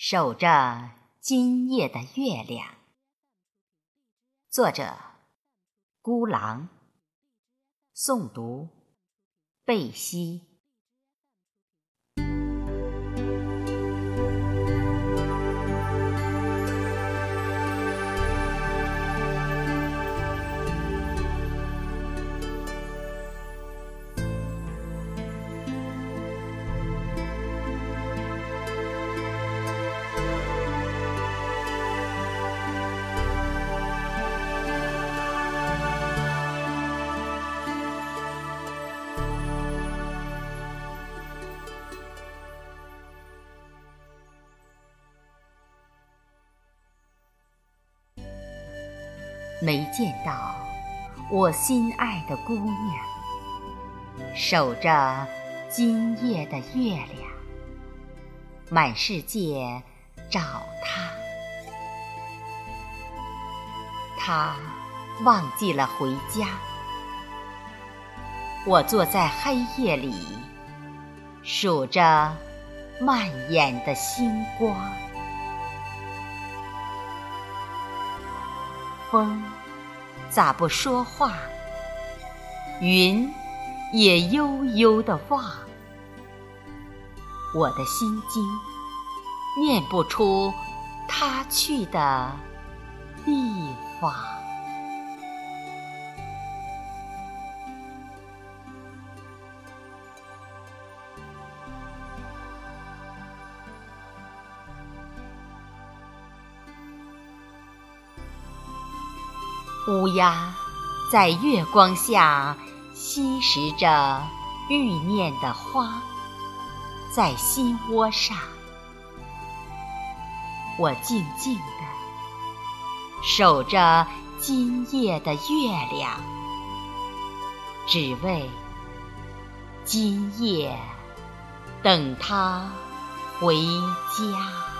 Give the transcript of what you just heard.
守着今夜的月亮。作者：孤狼。诵读：贝西。没见到我心爱的姑娘，守着今夜的月亮，满世界找她。她忘记了回家，我坐在黑夜里，数着蔓延的星光。风咋不说话？云也悠悠的望。我的心经念不出他去的地方。乌鸦在月光下吸食着欲念的花，在心窝上，我静静的守着今夜的月亮，只为今夜等他回家。